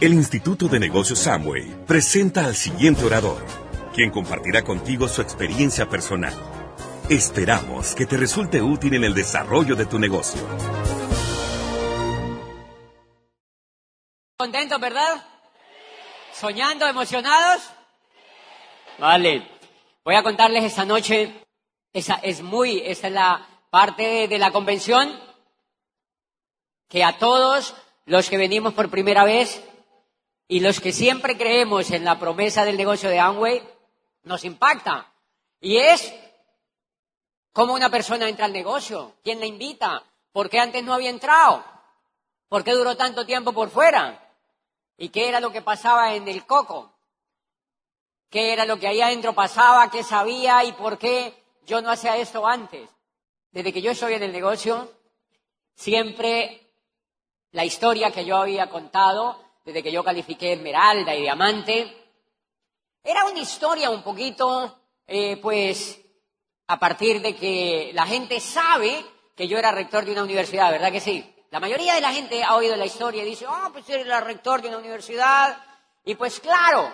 El Instituto de Negocios Samway presenta al siguiente orador, quien compartirá contigo su experiencia personal. Esperamos que te resulte útil en el desarrollo de tu negocio. ¿Contentos, verdad? ¿Soñando, emocionados? Vale. Voy a contarles esta noche, esa es muy, esta es la parte de, la convención que a todos los que venimos por primera vez y los que siempre creemos en la promesa del negocio de Amway, nos impacta. Y es cómo una persona entra al negocio, quién la invita, por qué antes no había entrado, por qué duró tanto tiempo por fuera y qué era lo que pasaba en el coco, qué era lo que ahí adentro pasaba, qué sabía y por qué yo no hacía esto antes. Desde que yo estoy en el negocio, siempre la historia que yo había contado, desde que yo califiqué Esmeralda y Diamante, era una historia un poquito, eh, pues, a partir de que la gente sabe que yo era rector de una universidad, ¿verdad que sí? La mayoría de la gente ha oído la historia y dice, ah, pues eres el rector de una universidad. Y pues claro,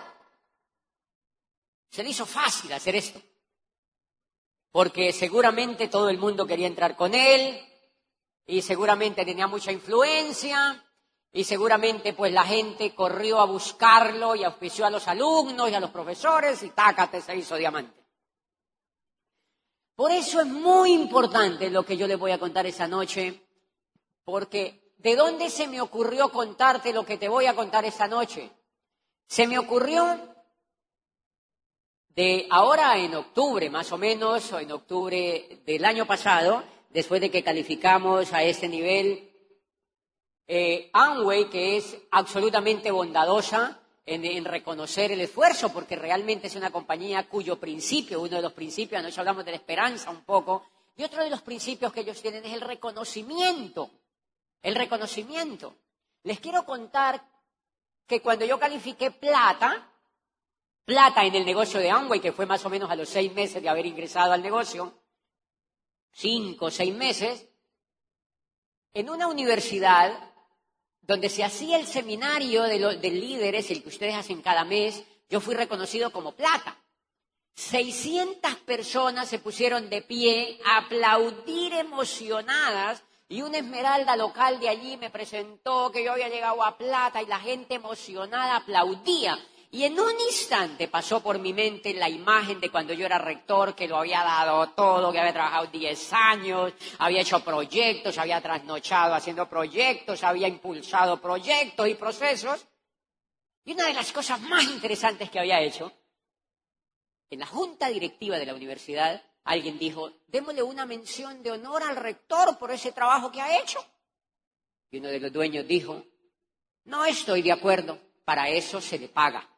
se le hizo fácil hacer esto. Porque seguramente todo el mundo quería entrar con él y seguramente tenía mucha influencia y seguramente pues la gente corrió a buscarlo y auspició a los alumnos y a los profesores y tácate se hizo diamante. Por eso es muy importante lo que yo les voy a contar esa noche, porque ¿de dónde se me ocurrió contarte lo que te voy a contar esta noche? Se me ocurrió de ahora en octubre, más o menos, o en octubre del año pasado, después de que calificamos a este nivel, eh, Amway, que es absolutamente bondadosa en, reconocer el esfuerzo, porque realmente es una compañía cuyo principio, uno de los principios, anoche hablamos de la esperanza un poco, y otro de los principios que ellos tienen es el reconocimiento. El reconocimiento. Les quiero contar que cuando yo califiqué plata, plata en el negocio de Amway, que fue más o menos a los seis meses de haber ingresado al negocio, cinco seis meses, en una universidad donde se hacía el seminario de, los, de líderes, el que ustedes hacen cada mes, yo fui reconocido como plata. 600 personas se pusieron de pie a aplaudir emocionadas y una esmeralda local de allí me presentó que yo había llegado a plata y la gente emocionada aplaudía. Y en un instante pasó por mi mente la imagen de cuando yo era rector, que lo había dado todo, que había trabajado 10 años, había hecho proyectos, había trasnochado haciendo proyectos, había impulsado proyectos y procesos. Y una de las cosas más interesantes que había hecho, en la junta directiva de la universidad, alguien dijo, démosle una mención de honor al rector por ese trabajo que ha hecho. Y uno de los dueños dijo, no estoy de acuerdo, para eso se le paga.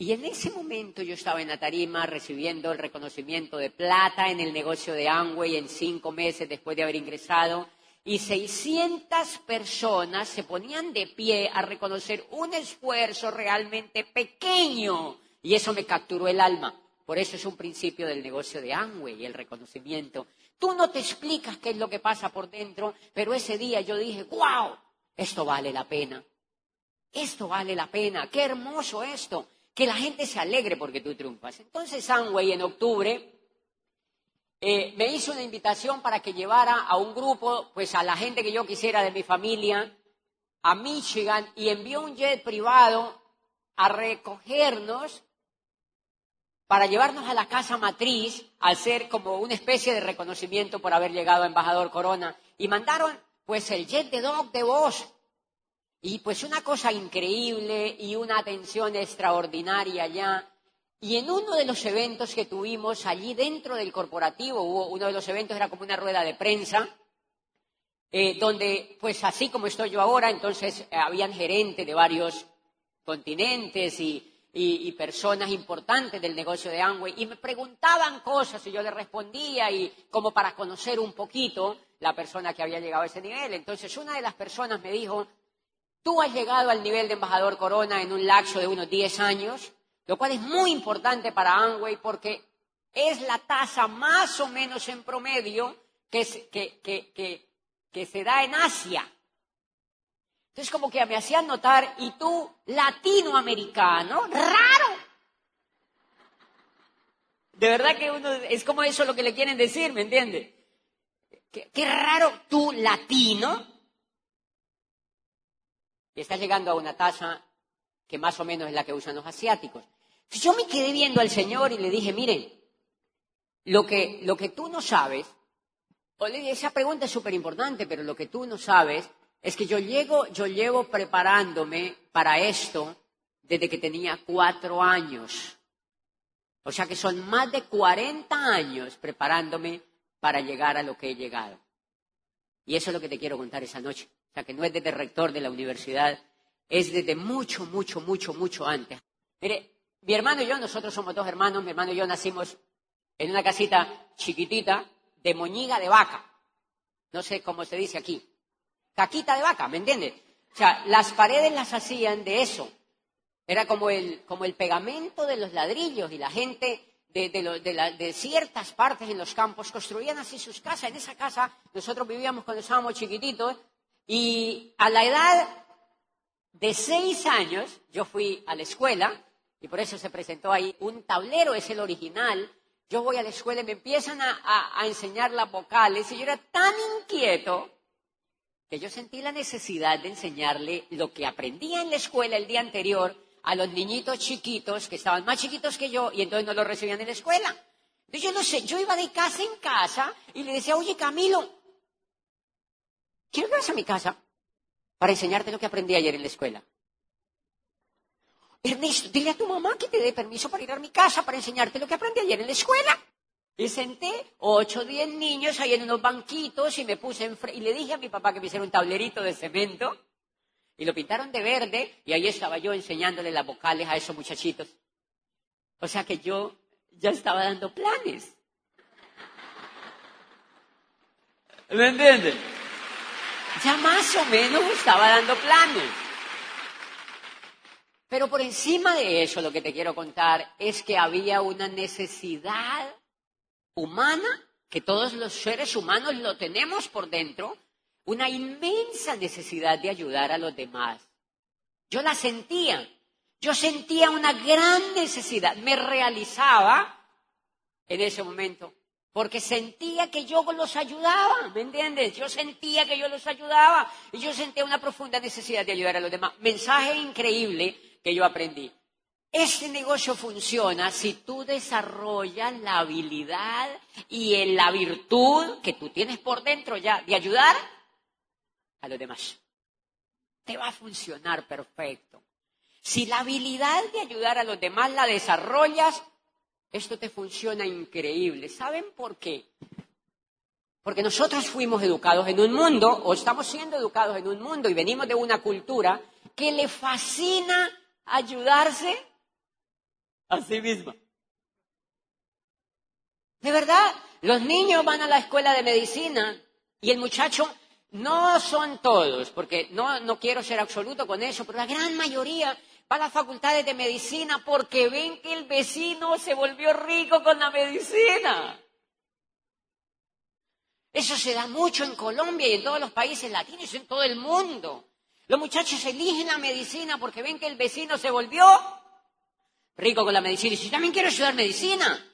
Y en ese momento yo estaba en la tarima recibiendo el reconocimiento de plata en el negocio de Amway en cinco meses después de haber ingresado. Y 600 personas se ponían de pie a reconocer un esfuerzo realmente pequeño. Y eso me capturó el alma. Por eso es un principio del negocio de Amway, el reconocimiento. Tú no te explicas qué es lo que pasa por dentro, pero ese día yo dije, wow, esto vale la pena. Esto vale la pena. Qué hermoso esto que la gente se alegre porque tú triunfas. Entonces Amway en octubre eh, me hizo una invitación para que llevara a un grupo, pues a la gente que yo quisiera de mi familia, a Michigan, y envió un jet privado a recogernos para llevarnos a la casa matriz, al ser como una especie de reconocimiento por haber llegado a embajador Corona. Y mandaron pues el jet de Doc de voz y pues una cosa increíble y una atención extraordinaria allá. Y en uno de los eventos que tuvimos allí dentro del corporativo, hubo uno de los eventos era como una rueda de prensa, eh, donde, pues así como estoy yo ahora, entonces eh, habían gerentes de varios continentes y, personas importantes del negocio de Amway y me preguntaban cosas y yo les respondía y como para conocer un poquito la persona que había llegado a ese nivel. Entonces una de las personas me dijo, tú has llegado al nivel de embajador Corona en un lapso de unos 10 años, lo cual es muy importante para Amway porque es la tasa más o menos en promedio que, se da en Asia. Entonces como que me hacían notar, y tú, latinoamericano, raro. De verdad que uno, es como eso lo que le quieren decir, ¿me entiende? Qué, raro tú, latino, y estás llegando a una tasa que más o menos es la que usan los asiáticos. Yo me quedé viendo al Señor y le dije, miren, lo que, lo que tú no sabes esa pregunta es súper importante, pero lo que tú no sabes es que yo llego, yo llevo preparándome para esto desde que tenía cuatro años. O sea que son más de 40 años preparándome para llegar a lo que he llegado. Y eso es lo que te quiero contar esa noche. O sea que no es desde rector de la universidad, es desde mucho, mucho, mucho, mucho antes. Mire, mi hermano y yo, nosotros somos dos hermanos, mi hermano y yo nacimos en una casita chiquitita, de moñiga de vaca. No sé cómo se dice aquí. Caquita de vaca, ¿me entiendes? O sea, las paredes las hacían de eso. Era como el, como el pegamento de los ladrillos y la gente de, de, ciertas partes en los campos construían así sus casas. En esa casa nosotros vivíamos cuando estábamos chiquititos y a la edad de seis años yo fui a la escuela y por eso se presentó ahí un tablero, es el original, yo voy a la escuela y me empiezan a, enseñar las vocales y yo era tan inquieto que yo sentí la necesidad de enseñarle lo que aprendía en la escuela el día anterior a los niñitos chiquitos que estaban más chiquitos que yo y entonces no lo recibían en la escuela. Entonces yo no sé, yo iba de casa en casa y le decía, oye Camilo, quiero que a mi casa para enseñarte lo que aprendí ayer en la escuela. Ernesto, dile a tu mamá que te dé permiso para ir a mi casa para enseñarte lo que aprendí ayer en la escuela. Y senté ocho o diez niños ahí en unos banquitos y me puse en y le dije a mi papá que me hiciera un tablerito de cemento y lo pintaron de verde y ahí estaba yo enseñándole las vocales a esos muchachitos. O sea que yo ya estaba dando planes. ¿Me entienden? Ya más o menos estaba dando planes. Pero por encima de eso lo que te quiero contar es que había una necesidad humana, que todos los seres humanos lo tenemos por dentro, una inmensa necesidad de ayudar a los demás. Yo la sentía, yo sentía una gran necesidad, me realizaba en ese momento, porque sentía que yo los ayudaba, ¿me entiendes? Yo sentía que yo los ayudaba y yo sentía una profunda necesidad de ayudar a los demás. Mensaje increíble que yo aprendí. Este negocio funciona si tú desarrollas la habilidad y la virtud que tú tienes por dentro ya de ayudar a los demás. Te va a funcionar perfecto. Si la habilidad de ayudar a los demás la desarrollas, esto te funciona increíble. ¿Saben por qué? Porque nosotros fuimos educados en un mundo, o estamos siendo educados en un mundo y venimos de una cultura que le fascina ayudarse a sí misma. De verdad, los niños van a la escuela de medicina y el muchacho, no son todos, porque no, no quiero ser absoluto con eso, pero la gran mayoría va a las facultades de medicina porque ven que el vecino se volvió rico con la medicina. Eso se da mucho en Colombia y en todos los países latinos, en todo el mundo. Los muchachos eligen la medicina porque ven que el vecino se volvió rico con la medicina y si también quiero estudiar medicina.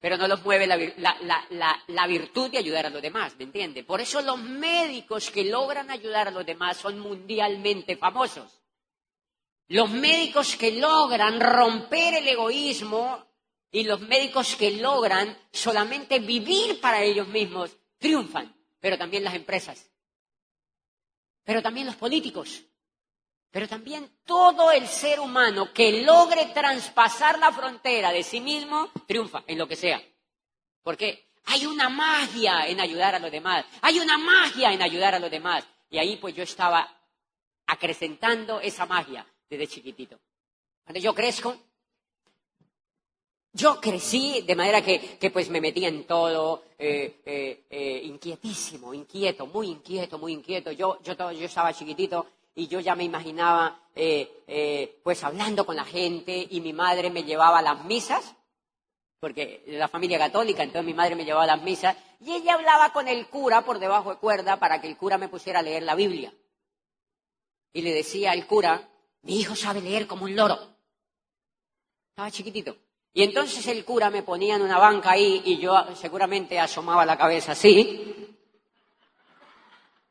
Pero no los mueve la, virtud de ayudar a los demás, ¿me entiende? Por eso los médicos que logran ayudar a los demás son mundialmente famosos. Los médicos que logran romper el egoísmo y los médicos que logran solamente vivir para ellos mismos triunfan, pero también las empresas pero también los políticos, pero también todo el ser humano que logre traspasar la frontera de sí mismo, triunfa en lo que sea. Porque hay una magia en ayudar a los demás, hay una magia en ayudar a los demás. Y ahí pues yo estaba acrecentando esa magia desde chiquitito. Cuando yo crezco, yo crecí de manera que, que pues me metía en todo, eh, eh, eh, inquietísimo, inquieto, muy inquieto, muy inquieto. Yo, yo, yo estaba chiquitito y yo ya me imaginaba pues hablando con la gente y mi madre me llevaba a las misas, porque la familia católica, entonces mi madre me llevaba a las misas y ella hablaba con el cura por debajo de cuerda para que el cura me pusiera a leer la Biblia. Y le decía al cura, mi hijo sabe leer como un loro. Estaba chiquitito. Y entonces el cura me ponía en una banca ahí y yo seguramente asomaba la cabeza así.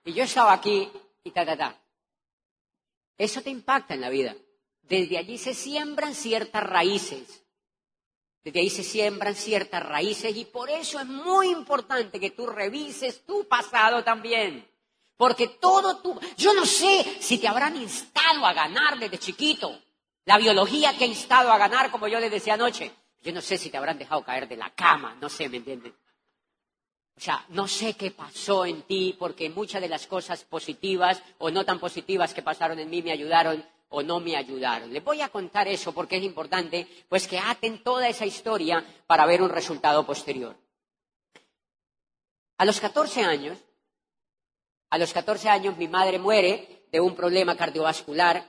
Y yo estaba aquí y ta, ta, ta. Eso te impacta en la vida. Desde allí se siembran ciertas raíces. Desde ahí se siembran ciertas raíces y por eso es muy importante que tú revises tu pasado también. Porque todo tu... Yo no sé si te habrán instado a ganar desde chiquito. La biología que ha instado a ganar, como yo les decía anoche. Yo no sé si te habrán dejado caer de la cama, no sé, ¿me entienden? O sea, no sé qué pasó en ti, porque muchas de las cosas positivas o no tan positivas que pasaron en mí me ayudaron o no me ayudaron. Les voy a contar eso porque es importante, pues que aten toda esa historia para ver un resultado posterior. A los 14 años, a los 14 años mi madre muere de un problema cardiovascular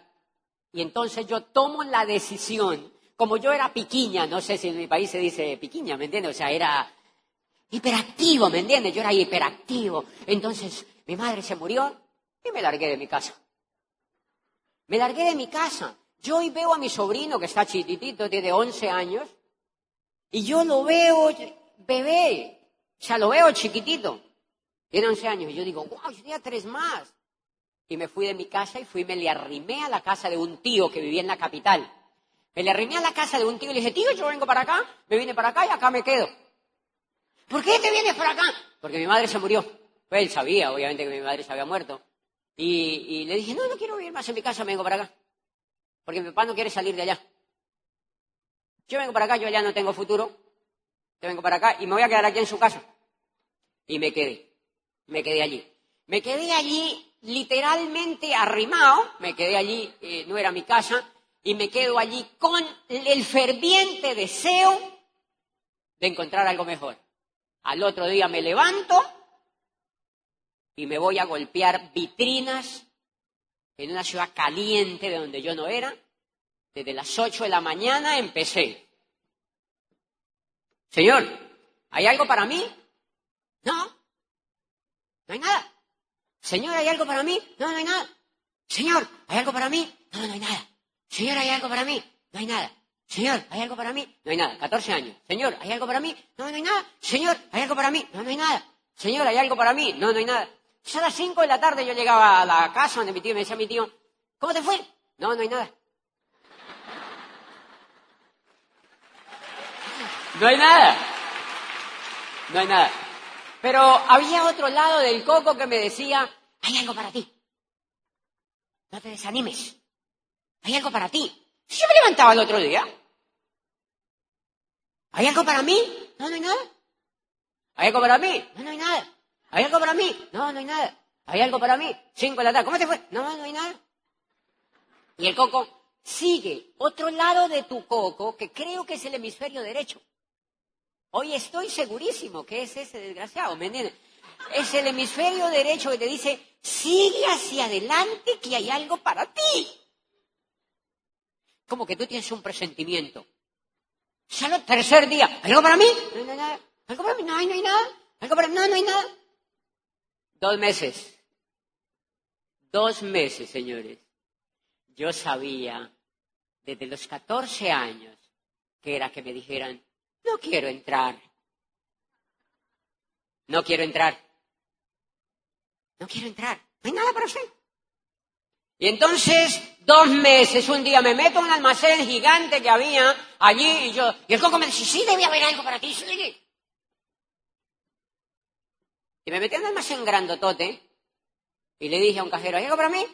y entonces yo tomo la decisión, como yo era piquiña, no sé si en mi país se dice piquiña, ¿me entiendes? O sea, era hiperactivo, ¿me entiendes? Yo era hiperactivo. Entonces mi madre se murió y me largué de mi casa. Me largué de mi casa. Yo hoy veo a mi sobrino que está chiquitito, tiene 11 años, y yo lo veo bebé, o sea, lo veo chiquitito, tiene 11 años, y yo digo, wow, yo tenía tres más. Y me fui de mi casa y fui y me le arrimé a la casa de un tío que vivía en la capital. Me le arrimé a la casa de un tío y le dije, tío, yo vengo para acá, me vine para acá y acá me quedo. ¿Por qué te vienes para acá? Porque mi madre se murió. Pues él sabía, obviamente, que mi madre se había muerto. Y, le dije, no, no quiero vivir más en mi casa, me vengo para acá. Porque mi papá no quiere salir de allá. Yo vengo para acá, yo allá no tengo futuro. Yo vengo para acá y me voy a quedar aquí en su casa. Y me quedé. Me quedé allí. Me quedé allí literalmente arrimado, me quedé allí, eh, no era mi casa, y me quedo allí con el ferviente deseo de encontrar algo mejor. Al otro día me levanto y me voy a golpear vitrinas en una ciudad caliente de donde yo no era. Desde las ocho de la mañana empecé. Señor, ¿hay algo para mí? No, no hay nada. Señor, ¿hay algo para mí? No, no hay nada. Señor, ¿hay algo para mí? No, no hay nada. Señor, ¿hay algo para mí? No hay nada. Señor, ¿hay algo para mí? No hay nada. 14 años. Señor, ¿hay algo para mí? No, no hay nada. Señor, ¿hay algo para mí? No, no hay nada. Señor, ¿hay algo para mí? No, no hay nada. a las 5 de la tarde yo llegaba a la casa donde mi tío me decía mi tío, ¿cómo te fue? No, no hay nada. No hay nada. No hay nada. Pero había otro lado del coco que me decía, hay algo para ti. No te desanimes. Hay algo para ti. Si yo me levantaba el otro día. ¿Hay algo para mí? No, no hay nada. ¿Hay algo para mí? No, no hay nada. ¿Hay algo para mí? No, no hay nada. ¿Hay algo para mí? Cinco de la tarde. ¿Cómo te fue? No, no hay nada. Y el coco sigue otro lado de tu coco, que creo que es el hemisferio derecho. Hoy estoy segurísimo que es ese desgraciado, ¿me entiendes? Es el hemisferio derecho que te dice, sigue hacia adelante que hay algo para ti. Como que tú tienes un presentimiento. Solo tercer día, ¿algo para mí? No, hay nada. ¿Algo para mí? No, no hay nada. ¿Algo para mí? No, no hay nada. Dos meses. Dos meses, señores. Yo sabía desde los 14 años que era que me dijeran, no quiero entrar. No quiero entrar. No quiero entrar. No hay nada para usted. Y entonces, dos meses, un día me meto en un almacén gigante que había allí y yo, y el coco me dice, sí, debe haber algo para ti. Y me metí en un almacén grandotote y le dije a un cajero, ¿hay algo para mí?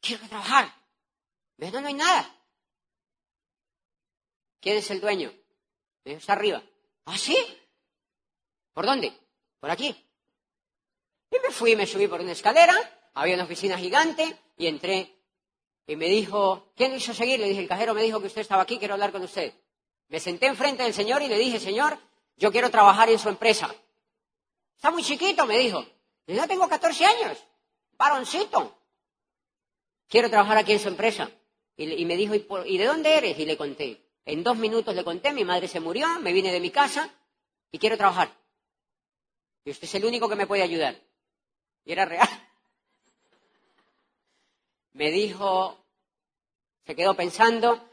Quiero trabajar. Dijo, no, no hay nada. ¿Quién es el dueño? Está arriba. ¿Ah, sí? ¿Por dónde? Por aquí. Y me fui, me subí por una escalera, había una oficina gigante y entré y me dijo, ¿quién hizo seguir? Le dije, el cajero me dijo que usted estaba aquí, quiero hablar con usted. Me senté enfrente del señor y le dije, señor, yo quiero trabajar en su empresa. Está muy chiquito, me dijo. Yo tengo 14 años, varoncito. Quiero trabajar aquí en su empresa. Y, me dijo, ¿y, de dónde eres? Y le conté. En dos minutos le conté, mi madre se murió, me vine de mi casa y quiero trabajar. Y usted es el único que me puede ayudar. Y era real. Me dijo, se quedó pensando,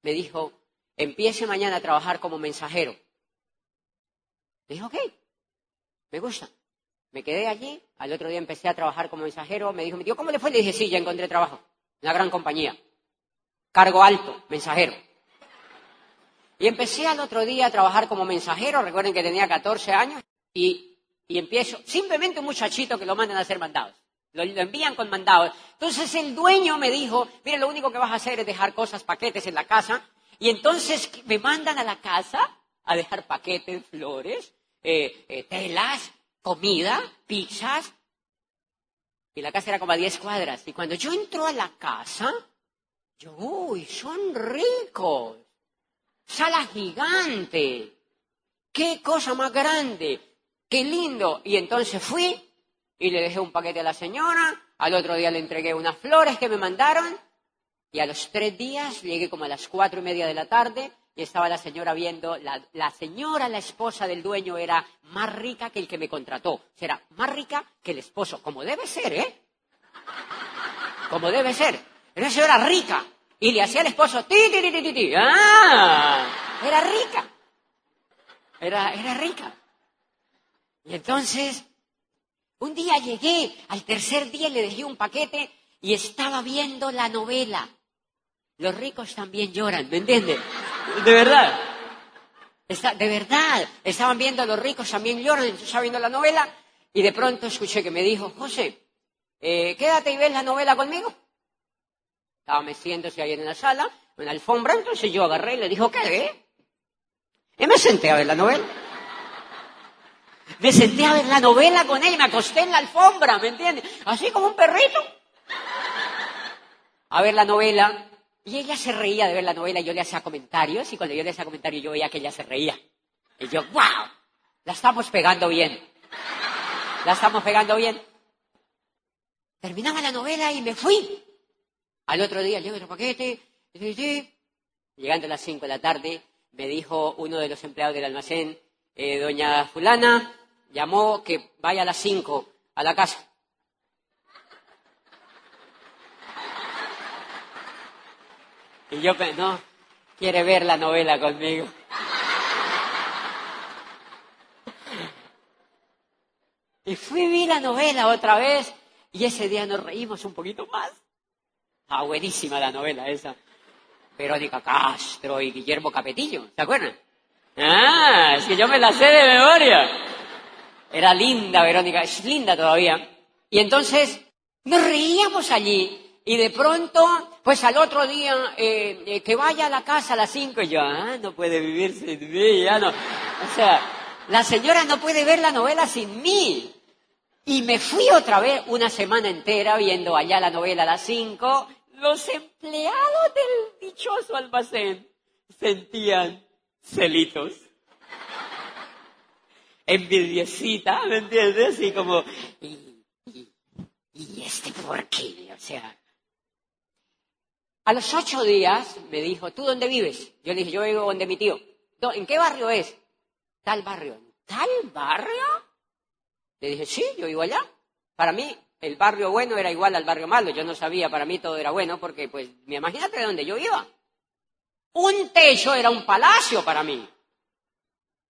me dijo, empiece mañana a trabajar como mensajero. Me dijo, ok, me gusta. Me quedé allí, al otro día empecé a trabajar como mensajero, me dijo, ¿cómo le fue? Le dije, sí, ya encontré trabajo, una gran compañía, cargo alto, mensajero. Y empecé al otro día a trabajar como mensajero, recuerden que tenía 14 años, y, y empiezo, simplemente un muchachito que lo mandan a hacer mandados. Lo, lo, envían con mandados. Entonces el dueño me dijo, mire, lo único que vas a hacer es dejar cosas, paquetes en la casa. Y entonces me mandan a la casa a dejar paquetes, flores, eh, eh, telas, comida, pizzas. Y la casa era como a 10 cuadras. Y cuando yo entro a la casa, uy, son ricos. Sala gigante. Qué cosa más grande. Qué lindo. Y entonces fui y le dejé un paquete a la señora. Al otro día le entregué unas flores que me mandaron. Y a los tres días llegué como a las cuatro y media de la tarde y estaba la señora viendo, la, señora, la esposa del dueño, era más rica que el que me contrató. Era más rica que el esposo, como debe ser, ¿eh? Como debe ser. Era señora rica. Y le hacía al esposo, ti. ¡Ah! Era rica. Era, era rica. Y entonces, un día llegué, al tercer día le dejé un paquete y estaba viendo la novela. Los ricos también lloran, ¿me entiendes? De verdad. de verdad. Estaban viendo a los ricos también lloran, estaba viendo la novela y de pronto escuché que me dijo, José, eh, quédate y ves la novela conmigo. Estaba meciéndose ahí en la sala, en la alfombra, entonces yo agarré y le dijo, ¿qué ve? Y me senté a ver la novela. Me senté a ver la novela con él y me acosté en la alfombra, ¿me entiendes? Así como un perrito. A ver la novela y ella se reía de ver la novela y yo le hacía comentarios y cuando yo le hacía comentarios yo veía que ella se reía. Y yo, wow, la estamos pegando bien. La estamos pegando bien. Terminaba la novela y me fui. Al otro día llevo otro paquete. Llegando a las cinco de la tarde, me dijo uno de los empleados del almacén, eh, doña fulana, llamó que vaya a las cinco a la casa. Y yo, no, quiere ver la novela conmigo. Y fui ver la novela otra vez y ese día nos reímos un poquito más. Ah, buenísima la novela esa. Verónica Castro y Guillermo Capetillo, ¿se acuerdan? Ah, es que yo me la sé de memoria. Era linda Verónica, es linda todavía. Y entonces nos reíamos allí y de pronto, pues al otro día, eh, eh, que vaya a la casa a las cinco, y yo, ah, no puede vivir sin mí, ya no. O sea, la señora no puede ver la novela sin mí. Y me fui otra vez una semana entera viendo allá la novela a las cinco. Los empleados del dichoso almacén sentían celitos. Envidiecita, ¿me entiendes? Así como, ¿y, y, y este por qué? O sea, a los ocho días me dijo, ¿tú dónde vives? Yo le dije, yo vivo donde mi tío. ¿En qué barrio es? Tal barrio. ¿Tal barrio? Le dije, sí, yo vivo allá. Para mí, el barrio bueno era igual al barrio malo. Yo no sabía, para mí todo era bueno porque, pues, me imagínate de dónde yo iba. Un techo era un palacio para mí.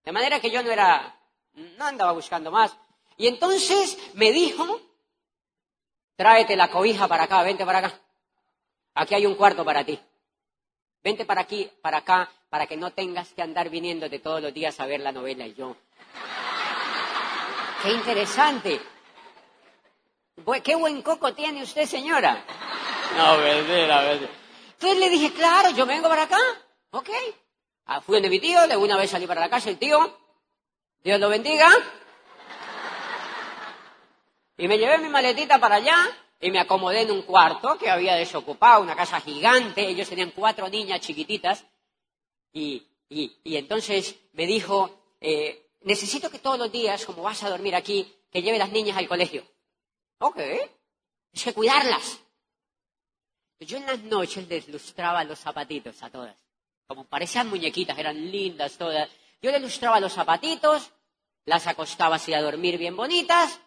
De manera que yo no era, no andaba buscando más. Y entonces me dijo, tráete la cobija para acá, vente para acá. Aquí hay un cuarto para ti. Vente para aquí, para acá, para que no tengas que andar viniéndote todos los días a ver la novela y yo. Qué interesante. Qué buen coco tiene usted, señora. No, verdad, verdad. Entonces le dije, claro, yo vengo para acá. Ok. Ah, fui donde mi tío, de una vez salí para la casa, el tío, Dios lo bendiga. Y me llevé mi maletita para allá y me acomodé en un cuarto que había desocupado, una casa gigante. Ellos tenían cuatro niñas chiquititas. Y, entonces me dijo, eh, necesito que todos los días, como vas a dormir aquí, que lleve las niñas al colegio. Ok, es que cuidarlas. Yo en las noches les lustraba los zapatitos a todas. Como parecían muñequitas, eran lindas todas. Yo les lustraba los zapatitos, las acostaba así a dormir bien bonitas.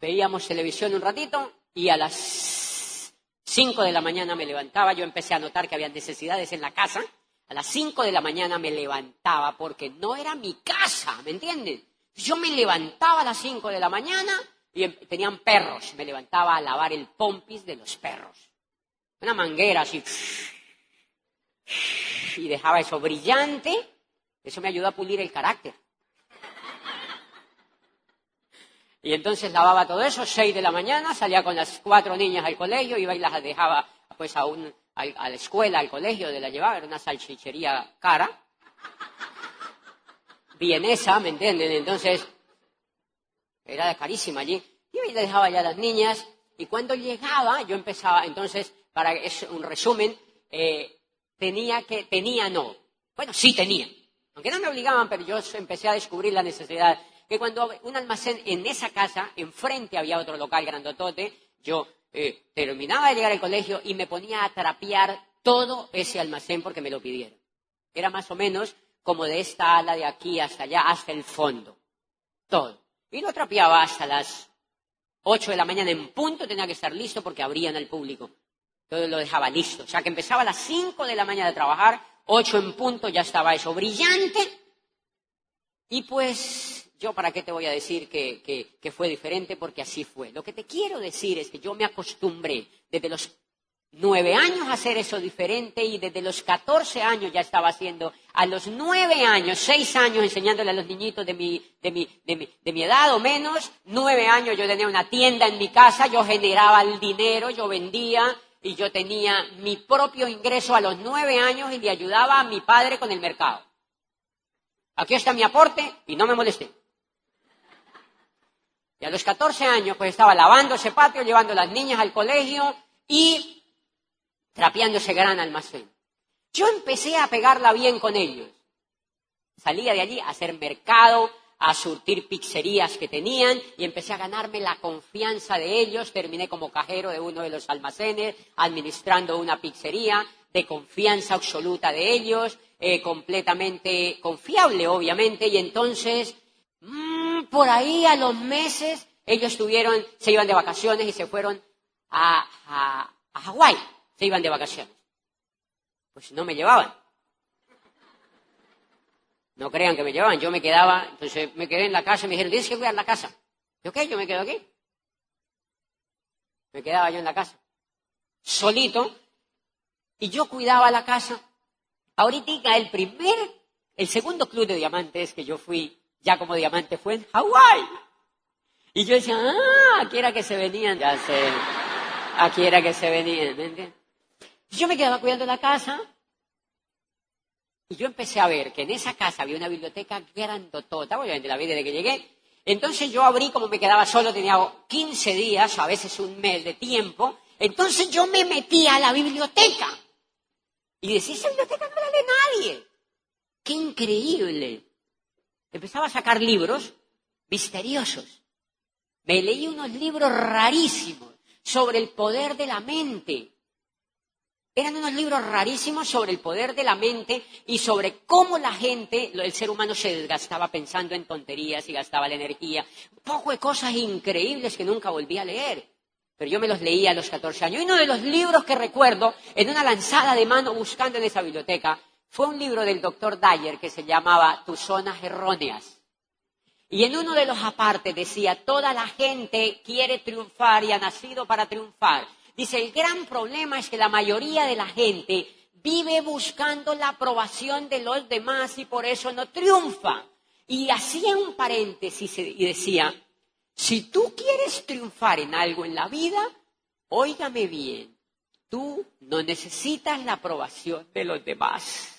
Veíamos televisión un ratito y a las cinco de la mañana me levantaba. Yo empecé a notar que había necesidades en la casa. A las cinco de la mañana me levantaba porque no era mi casa, ¿me entienden? Yo me levantaba a las cinco de la mañana em, tenían perros. Me levantaba a lavar el pompis de los perros. Una manguera así. Y dejaba eso brillante. Eso me ayudó a pulir el carácter. Y entonces lavaba todo eso, seis de la mañana, salía con las cuatro niñas al colegio, iba y las dejaba pues a, a, la escuela, al colegio, de la llevaba, era una salchichería cara, vienesa, ¿me entienden? Entonces, era carísima allí. Y le dejaba ya a las niñas. Y cuando llegaba, yo empezaba, entonces, para es un resumen, eh, tenía que, tenía no. Bueno, sí tenía. Aunque no me obligaban, pero yo empecé a descubrir la necesidad. Que cuando un almacén en esa casa, enfrente había otro local grandotote, yo eh, terminaba de llegar al colegio y me ponía a trapear todo ese almacén porque me lo pidieron. Era más o menos como de esta ala de aquí hasta allá, hasta el fondo. Todo. Y lo trapeaba hasta las ocho de la mañana en punto, tenía que estar listo porque abrían al público. Todo lo dejaba listo. O sea que empezaba a las cinco de la mañana a trabajar, ocho en punto ya estaba eso brillante. Y pues yo para qué te voy a decir que, que, fue diferente porque así fue. Lo que te quiero decir es que yo me acostumbré desde los nueve años hacer eso diferente y desde los catorce años ya estaba haciendo, a los nueve años, seis años enseñándole a los niñitos de mi, de mi, de mi, de mi edad o menos, nueve años yo tenía una tienda en mi casa, yo generaba el dinero, yo vendía y yo tenía mi propio ingreso a los nueve años y le ayudaba a mi padre con el mercado. Aquí está mi aporte y no me molesté. Y a los catorce años pues estaba lavando ese patio, llevando a las niñas al colegio y trapeando ese gran almacén. Yo empecé a pegarla bien con ellos. Salía de allí a hacer mercado, a surtir pizzerías que tenían y empecé a ganarme la confianza de ellos. Terminé como cajero de uno de los almacenes, administrando una pizzería de confianza absoluta de ellos, eh, completamente confiable, obviamente. Y entonces, mmm, por ahí a los meses, ellos tuvieron, se iban de vacaciones y se fueron a, a, a Hawái se iban de vacaciones. Pues no me llevaban. No crean que me llevaban, yo me quedaba, entonces me quedé en la casa me dijeron, tienes que cuidar la casa. Yo, qué, yo me quedo aquí. Me quedaba yo en la casa, solito, y yo cuidaba la casa. Ahorita el primer, el segundo club de diamantes que yo fui, ya como diamante, fue en Hawái. Y yo decía, ah, aquí era que se venían, ya sé, aquí era que se venían, ¿me entiendes? Yo me quedaba cuidando la casa y yo empecé a ver que en esa casa había una biblioteca grandotota, obviamente la vi desde que llegué. Entonces yo abrí, como me quedaba solo, tenía 15 días, a veces un mes de tiempo. Entonces yo me metí a la biblioteca. Y decía, esa biblioteca no la lee nadie. ¡Qué increíble! Empezaba a sacar libros misteriosos. Me leí unos libros rarísimos sobre el poder de la mente. Eran unos libros rarísimos sobre el poder de la mente y sobre cómo la gente, el ser humano se desgastaba pensando en tonterías y gastaba la energía. Un poco de cosas increíbles que nunca volví a leer. Pero yo me los leía a los 14 años. Y uno de los libros que recuerdo, en una lanzada de mano buscando en esa biblioteca, fue un libro del doctor Dyer que se llamaba Tus zonas erróneas. Y en uno de los apartes decía, toda la gente quiere triunfar y ha nacido para triunfar. Dice, el gran problema es que la mayoría de la gente vive buscando la aprobación de los demás y por eso no triunfa. Y hacía un paréntesis y decía, si tú quieres triunfar en algo en la vida, óigame bien, tú no necesitas la aprobación de los demás.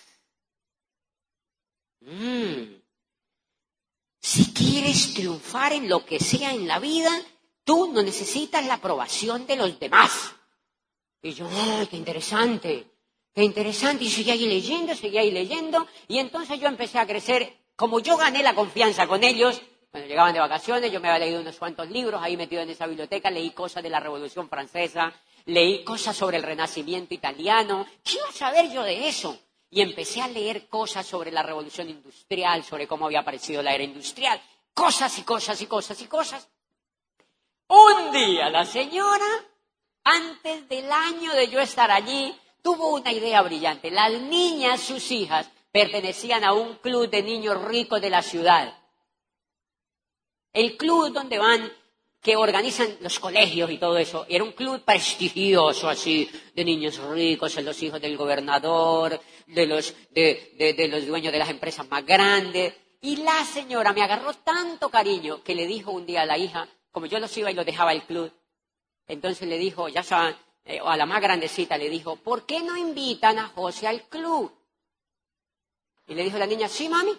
Mm. Si quieres triunfar en lo que sea en la vida, tú no necesitas la aprobación de los demás. Y yo, ¡ay, qué interesante! Qué interesante. Y seguí ahí leyendo, seguí ahí leyendo. Y entonces yo empecé a crecer. Como yo gané la confianza con ellos, cuando llegaban de vacaciones, yo me había leído unos cuantos libros ahí metido en esa biblioteca, leí cosas de la Revolución Francesa, leí cosas sobre el Renacimiento italiano. ¿Qué iba a saber yo de eso? Y empecé a leer cosas sobre la Revolución Industrial, sobre cómo había aparecido la era industrial. Cosas y cosas y cosas y cosas. La señora, antes del año de yo estar allí, tuvo una idea brillante. Las niñas, sus hijas, pertenecían a un club de niños ricos de la ciudad. El club donde van, que organizan los colegios y todo eso, era un club prestigioso así, de niños ricos, los hijos del gobernador, de los, de los dueños de las empresas más grandes. Y la señora me agarró tanto cariño que le dijo un día a la hija, como yo los iba y los dejaba al club, entonces le dijo, ya saben, eh, a la más grandecita le dijo, ¿por qué no invitan a José al club? Y le dijo la niña, sí, mami.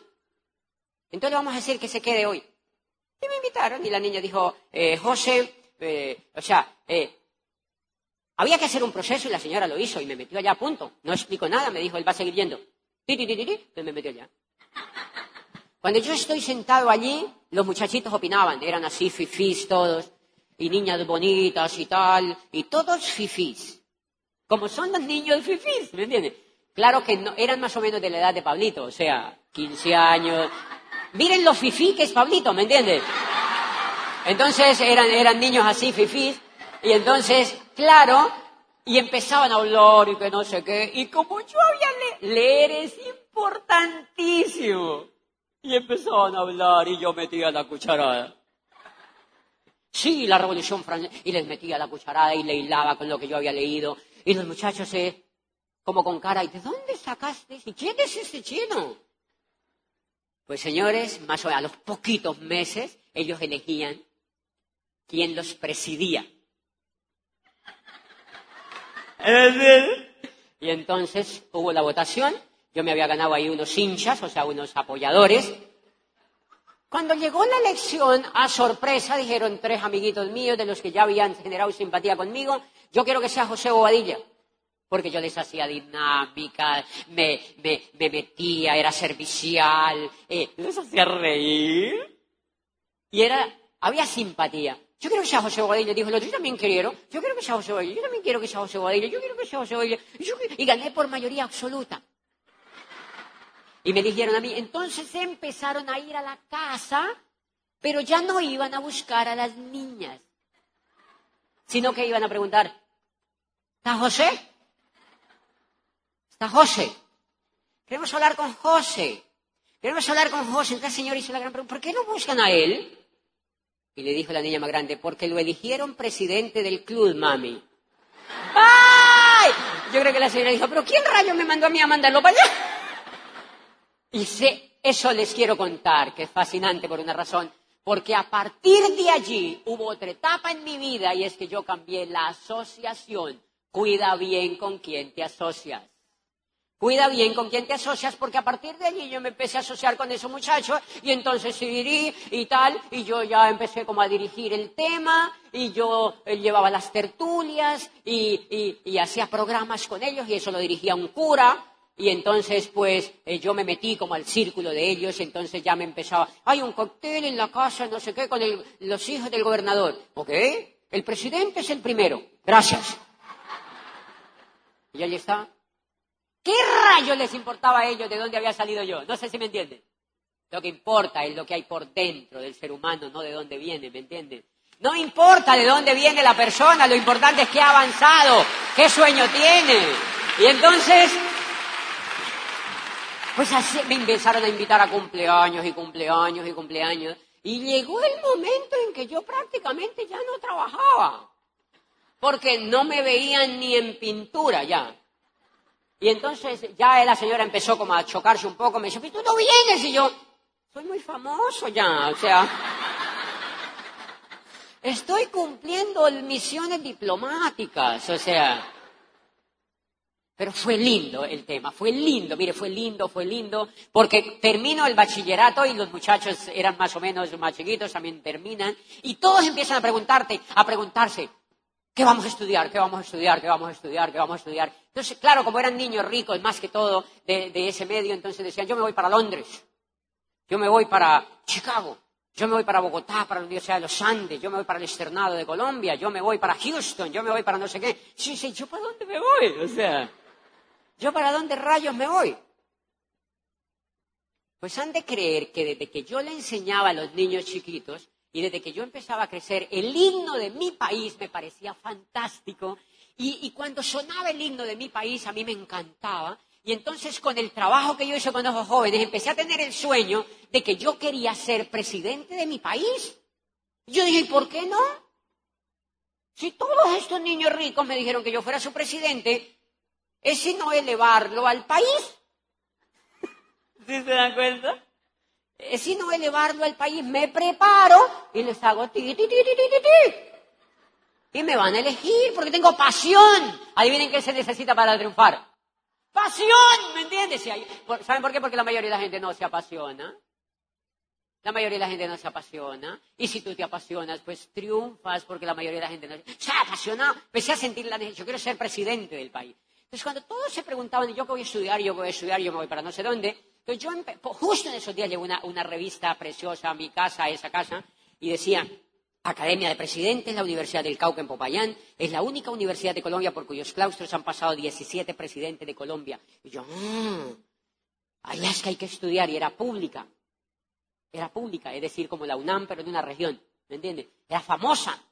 Entonces vamos a decir que se quede hoy. Y me invitaron y la niña dijo, eh, José, eh, o sea, había que hacer un proceso y la señora lo hizo y me metió allá a punto. No explico nada, me dijo, él va a seguir yendo. Entonces me metió allá. Cuando yo estoy sentado allí, los muchachitos opinaban, eran así fifís todos y niñas bonitas y tal, y todos fifís. Como son los niños fifís, ¿me entiendes? Claro que no, eran más o menos de la edad de Pablito, o sea, 15 años. Miren lo fifí que es Pablito, ¿me entiendes? Entonces eran, eran niños así fifís, y entonces, claro, y empezaban a hablar y que no sé qué, y como yo había le leer es importantísimo. Y empezaban a hablar y yo metía la cucharada. Sí, la Revolución Francesa. Y les metía la cucharada y le hilaba con lo que yo había leído. Y los muchachos se, como con cara, ¿y de dónde sacaste? ¿Y quién es ese chino? Pues señores, más o menos a los poquitos meses, ellos elegían quién los presidía. Y entonces hubo la votación, yo me había ganado ahí unos hinchas, o sea, unos apoyadores, cuando llegó la elección, a sorpresa, dijeron tres amiguitos míos de los que ya habían generado simpatía conmigo, yo quiero que sea José Bobadilla. Porque yo les hacía dinámica, me, metía, era servicial, eh, les hacía reír. Y era, había simpatía. Yo quiero que sea José Bobadilla, dijo el otro, yo también quiero, yo quiero que sea José Bobadilla, yo también quiero que sea José Bobadilla, yo quiero que sea José Bobadilla. y gané por mayoría absoluta. Y me dijeron a mí, entonces empezaron a ir a la casa, pero ya no iban a buscar a las niñas, sino que iban a preguntar, ¿está José? ¿Está José? Queremos hablar con José. Queremos hablar con José. Entonces el Señor hizo la gran pregunta, ¿por qué no buscan a él? Y le dijo la niña más grande, porque lo eligieron presidente del club, mami. ¡Ay! Yo creo que la señora dijo, pero ¿quién rayo me mandó a mí a mandarlo para allá? Y eso les quiero contar, que es fascinante por una razón, porque a partir de allí hubo otra etapa en mi vida y es que yo cambié la asociación. Cuida bien con quién te asocias. Cuida bien con quién te asocias, porque a partir de allí yo me empecé a asociar con esos muchachos y entonces seguirí y tal, y yo ya empecé como a dirigir el tema y yo eh, llevaba las tertulias y hacía programas con ellos y eso lo dirigía un cura y entonces, pues, eh, yo me metí como al círculo de ellos, entonces ya me empezaba, hay un cóctel en la casa, no sé qué, con los hijos del gobernador. ¿Ok? El presidente es el primero. Gracias. Y allí está. ¿Qué rayos les importaba a ellos de dónde había salido yo? No sé si me entienden. Lo que importa es lo que hay por dentro del ser humano, no de dónde viene, ¿me entienden? No importa de dónde viene la persona, lo importante es que ha avanzado, qué sueño tiene. Y entonces pues así me empezaron a invitar a cumpleaños y cumpleaños y cumpleaños. Y llegó el momento en que yo prácticamente ya no trabajaba. Porque no me veían ni en pintura ya. Y entonces ya la señora empezó como a chocarse un poco. Me dijo, tú no vienes. Y yo, soy muy famoso ya. O sea, estoy cumpliendo misiones diplomáticas. O sea, Pero fue lindo el tema, fue lindo, mire, fue lindo, fue lindo, porque termino el bachillerato y los muchachos eran más o menos más chiquitos, también terminan, y todos empiezan a preguntarte, a preguntarse, ¿qué vamos a estudiar? ¿Qué vamos a estudiar? ¿Qué vamos a estudiar? ¿Qué vamos a estudiar? Entonces, claro, como eran niños ricos, más que todo, de, ese medio, entonces decían, yo me voy para Londres, yo me voy para Chicago, yo me voy para Bogotá, para la Universidad de los Andes, yo me voy para el Externado de Colombia, yo me voy para Houston, yo me voy para no sé qué. Sí, sí, ¿yo para dónde me voy? O sea, ¿yo para dónde rayos me voy? Pues han de creer que desde que yo le enseñaba a los niños chiquitos y desde que yo empezaba a crecer, el himno de mi país me parecía fantástico y, cuando sonaba el himno de mi país a mí me encantaba y entonces con el trabajo que yo hice con los jóvenes, empecé a tener el sueño de que yo quería ser presidente de mi país. Yo dije, ¿y por qué no? Si todos estos niños ricos me dijeron que yo fuera su presidente, es sino elevarlo al país. ¿Sí se dan cuenta? Es sino elevarlo al país. Me preparo y les hago ti, ti, ti, ti, ti, ti. Y me van a elegir porque tengo pasión. Adivinen qué se necesita para triunfar. Pasión, ¿me entiendes? ¿Saben por qué? Porque la mayoría de la gente no se apasiona. La mayoría de la gente no se apasiona. Y si tú te apasionas, pues triunfas porque la mayoría de la gente no se apasiona. Empecé a sentir la necesidad. Yo quiero ser presidente del país. Entonces, cuando todos se preguntaban, ¿yo qué voy a estudiar? ¿Yo qué voy a estudiar? ¿Yo me voy para no sé dónde? Entonces, yo justo en esos días llevo una, una revista preciosa a mi casa, a esa casa, y decía, Academia de Presidentes, la Universidad del Cauca en Popayán, es la única universidad de Colombia por cuyos claustros han pasado 17 presidentes de Colombia. Y yo, mmm, allá es que hay que estudiar, y era pública. Era pública, es decir, como la UNAM, pero de una región, ¿me entiendes? Era famosa.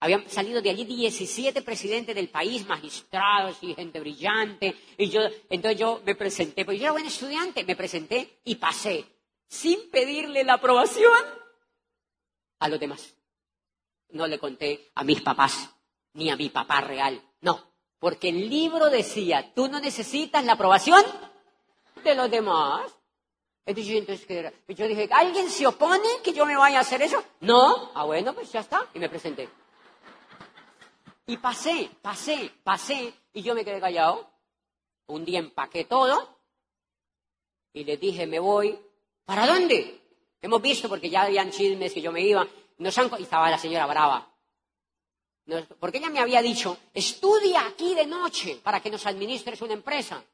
Habían salido de allí 17 presidentes del país, magistrados y gente brillante. Y yo, entonces yo me presenté, pues yo era buen estudiante, me presenté y pasé, sin pedirle la aprobación a los demás no le conté a mis papás, ni a mi papá real. No, porque el libro decía, tú no necesitas la aprobación de los demás. Entonces, yo dije, ¿alguien se opone que yo me vaya a hacer eso? No, ah bueno, pues ya está, y me presenté. Y pasé, pasé, pasé, y yo me quedé callado. Un día empaqué todo y le dije, me voy. ¿Para dónde? Hemos visto, porque ya habían chismes que yo me iba, nos han... Y estaba la señora brava. porque ella me había dicho, estudia aquí de noche para que nos administres una empresa.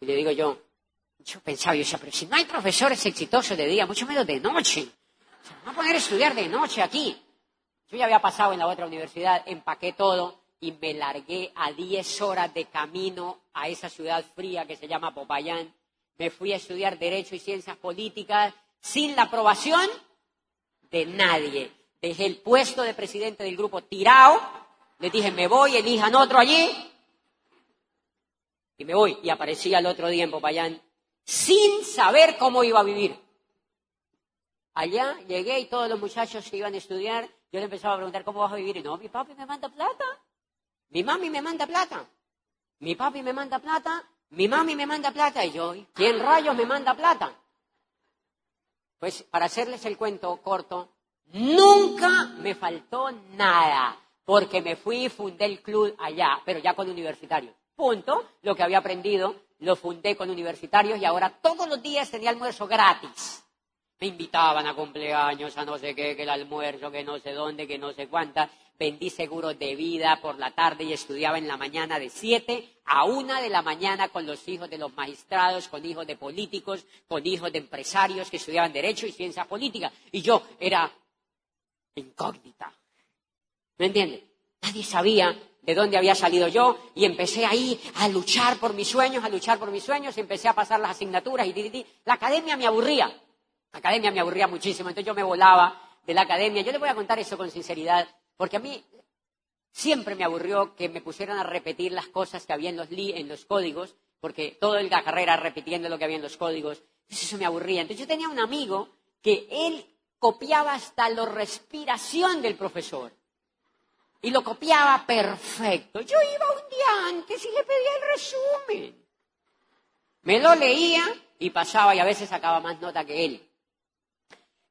Y le digo yo, yo pensaba, yo decía, pero si no hay profesores exitosos de día, mucho menos de noche. O a poner a estudiar de noche aquí. Yo ya había pasado en la otra universidad, empaqué todo y me largué a 10 horas de camino a esa ciudad fría que se llama Popayán. Me fui a estudiar Derecho y Ciencias Políticas sin la aprobación de nadie. Dejé el puesto de presidente del grupo tirado, le dije, me voy, elijan otro allí, y me voy. Y aparecí al otro día en Popayán, sin saber cómo iba a vivir. Allá llegué y todos los muchachos que iban a estudiar, yo le empezaba a preguntar, ¿cómo vas a vivir? Y no, mi papi me manda plata, mi mami me manda plata, mi papi me manda plata, mi mami me manda plata, y yo, ¿quién rayos me manda plata? Pues para hacerles el cuento corto, nunca me faltó nada, porque me fui y fundé el club allá, pero ya con universitarios. Punto, lo que había aprendido lo fundé con universitarios y ahora todos los días tenía almuerzo gratis. Me invitaban a cumpleaños, a no sé qué, que el almuerzo, que no sé dónde, que no sé cuánta vendí seguros de vida por la tarde y estudiaba en la mañana de 7 a 1 de la mañana con los hijos de los magistrados, con hijos de políticos, con hijos de empresarios que estudiaban Derecho y Ciencia Política. Y yo era incógnita. ¿Me entiende? Nadie sabía de dónde había salido yo y empecé ahí a luchar por mis sueños, a luchar por mis sueños y empecé a pasar las asignaturas y La academia me aburría. Academia me aburría muchísimo, entonces yo me volaba de la academia. Yo le voy a contar eso con sinceridad. Porque a mí siempre me aburrió que me pusieran a repetir las cosas que había en los, en los códigos, porque toda la carrera repitiendo lo que había en los códigos. Entonces eso me aburría. Entonces yo tenía un amigo que él copiaba hasta la respiración del profesor. Y lo copiaba perfecto. Yo iba un día antes y le pedía el resumen. Me lo leía y pasaba y a veces sacaba más nota que él.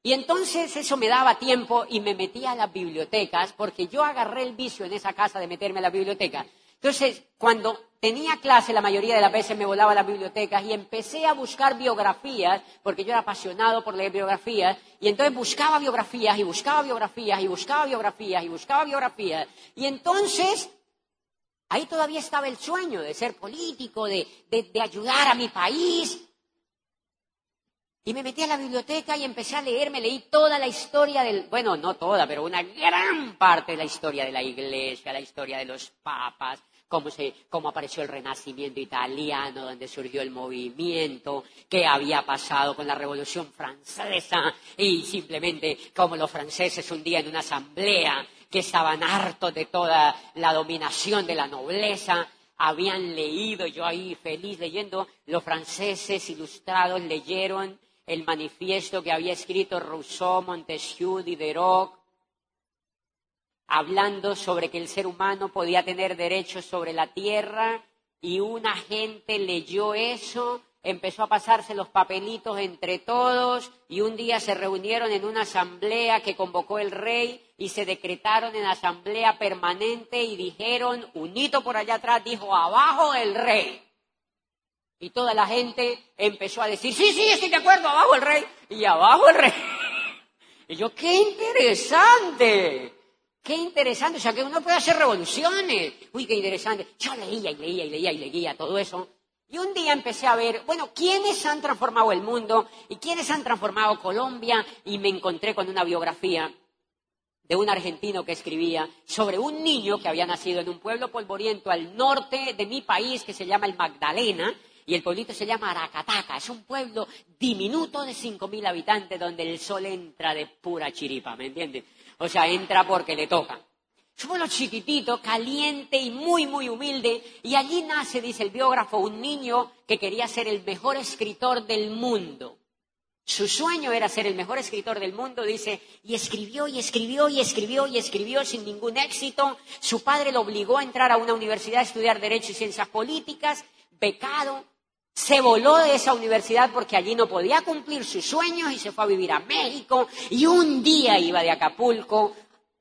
Y entonces eso me daba tiempo y me metía a las bibliotecas, porque yo agarré el vicio en esa casa de meterme a la biblioteca. Entonces, cuando tenía clase, la mayoría de las veces me volaba a las bibliotecas y empecé a buscar biografías, porque yo era apasionado por leer biografías, y entonces buscaba biografías y buscaba biografías y buscaba biografías y buscaba biografías. Y entonces, ahí todavía estaba el sueño de ser político, de, de ayudar a mi país. Y me metí a la biblioteca y empecé a leer, me leí toda la historia del, bueno, no toda, pero una gran parte de la historia de la iglesia, la historia de los papas, cómo, se, cómo apareció el renacimiento italiano, donde surgió el movimiento, qué había pasado con la Revolución Francesa y simplemente cómo los franceses un día en una asamblea que estaban hartos de toda la dominación de la nobleza, habían leído, yo ahí feliz leyendo, los franceses ilustrados leyeron el manifiesto que había escrito Rousseau, Montesquieu, Diderot, hablando sobre que el ser humano podía tener derechos sobre la tierra y una gente leyó eso, empezó a pasarse los papelitos entre todos y un día se reunieron en una asamblea que convocó el rey y se decretaron en asamblea permanente y dijeron, un hito por allá atrás dijo, abajo el rey. Y toda la gente empezó a decir, sí, sí, estoy de acuerdo, abajo el rey y abajo el rey. Y yo, qué interesante. Qué interesante, o sea, que uno puede hacer revoluciones. Uy, qué interesante. Yo leía y leía y leía y leía todo eso. Y un día empecé a ver, bueno, quiénes han transformado el mundo y quiénes han transformado Colombia. Y me encontré con una biografía de un argentino que escribía sobre un niño que había nacido en un pueblo polvoriento al norte de mi país que se llama el Magdalena. Y el pueblito se llama Aracataca. Es un pueblo diminuto de 5.000 habitantes donde el sol entra de pura chiripa, ¿me entiendes? O sea, entra porque le toca. Es un pueblo chiquitito, caliente y muy, muy humilde. Y allí nace, dice el biógrafo, un niño que quería ser el mejor escritor del mundo. Su sueño era ser el mejor escritor del mundo, dice, y escribió y escribió y escribió y escribió sin ningún éxito. Su padre lo obligó a entrar a una universidad a estudiar Derecho y Ciencias Políticas, becado. Se voló de esa universidad porque allí no podía cumplir sus sueños y se fue a vivir a México. Y un día iba de Acapulco,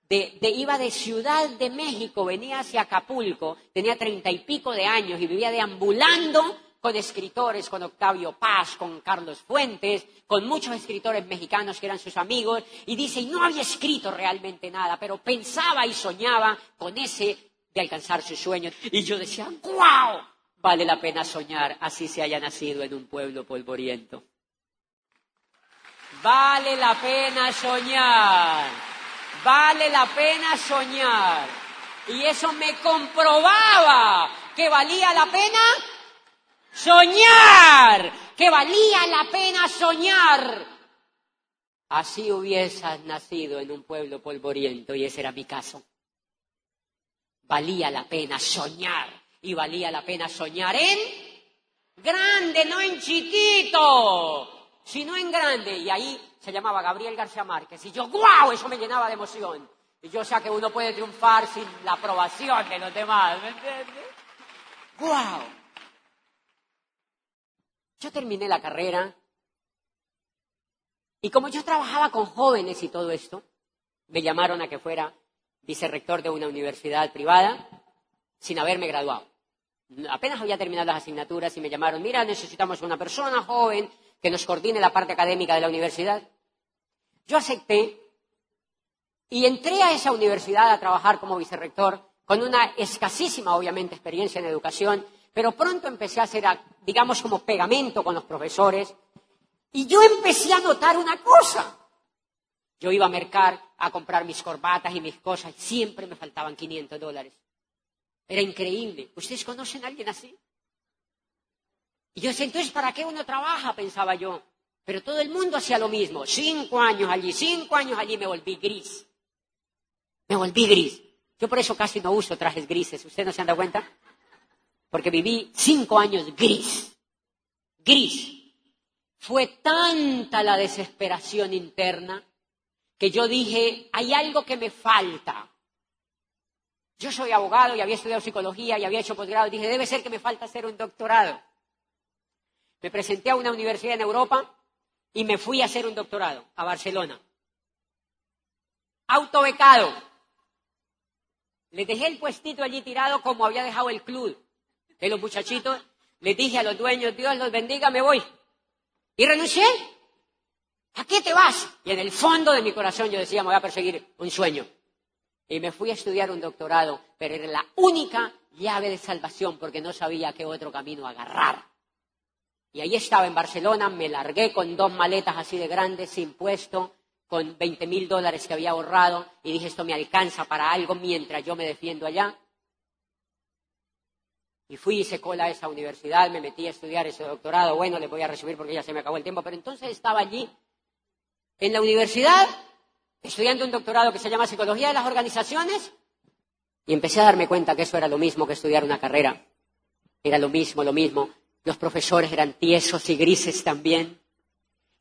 de, iba de Ciudad de México, venía hacia Acapulco, tenía treinta y pico de años y vivía deambulando con escritores, con Octavio Paz, con Carlos Fuentes, con muchos escritores mexicanos que eran sus amigos, y dice, y no había escrito realmente nada, pero pensaba y soñaba con ese de alcanzar sus sueños. Y yo decía, ¡guau! Vale la pena soñar, así se haya nacido en un pueblo polvoriento. Vale la pena soñar. Vale la pena soñar. Y eso me comprobaba que valía la pena soñar. Que valía la pena soñar. Así hubiesas nacido en un pueblo polvoriento y ese era mi caso. Valía la pena soñar y valía la pena soñar en grande, no en chiquito, sino en grande. Y ahí se llamaba Gabriel García Márquez. Y yo, ¡guau! Eso me llenaba de emoción. Y yo sé que uno puede triunfar sin la aprobación de los demás, ¿me entiendes? ¡Guau! Yo terminé la carrera y como yo trabajaba con jóvenes y todo esto, me llamaron a que fuera vicerrector de una universidad privada sin haberme graduado. Apenas había terminado las asignaturas y me llamaron, mira, necesitamos una persona joven que nos coordine la parte académica de la universidad. Yo acepté y entré a esa universidad a trabajar como vicerrector con una escasísima, obviamente, experiencia en educación, pero pronto empecé a hacer, digamos, como pegamento con los profesores y yo empecé a notar una cosa. Yo iba a mercar a comprar mis corbatas y mis cosas y siempre me faltaban 500 dólares. Era increíble. ¿Ustedes conocen a alguien así? Y yo decía, entonces, ¿para qué uno trabaja? Pensaba yo. Pero todo el mundo hacía lo mismo. Cinco años allí, cinco años allí me volví gris. Me volví gris. Yo por eso casi no uso trajes grises. ¿Ustedes no se han dado cuenta? Porque viví cinco años gris. Gris. Fue tanta la desesperación interna que yo dije, hay algo que me falta. Yo soy abogado y había estudiado psicología y había hecho posgrado. Dije, debe ser que me falta hacer un doctorado. Me presenté a una universidad en Europa y me fui a hacer un doctorado a Barcelona. Autobecado. Le dejé el puestito allí tirado como había dejado el club de los muchachitos. Le dije a los dueños, Dios los bendiga, me voy. Y renuncié. ¿A qué te vas? Y en el fondo de mi corazón yo decía, me voy a perseguir un sueño. Y me fui a estudiar un doctorado, pero era la única llave de salvación porque no sabía qué otro camino agarrar. Y ahí estaba en Barcelona, me largué con dos maletas así de grandes, sin puesto, con 20 mil dólares que había ahorrado, y dije, esto me alcanza para algo mientras yo me defiendo allá. Y fui y hice cola a esa universidad, me metí a estudiar ese doctorado. Bueno, le voy a recibir porque ya se me acabó el tiempo, pero entonces estaba allí en la universidad, estudiando un doctorado que se llama Psicología de las Organizaciones, y empecé a darme cuenta que eso era lo mismo que estudiar una carrera. Era lo mismo, lo mismo. Los profesores eran tiesos y grises también.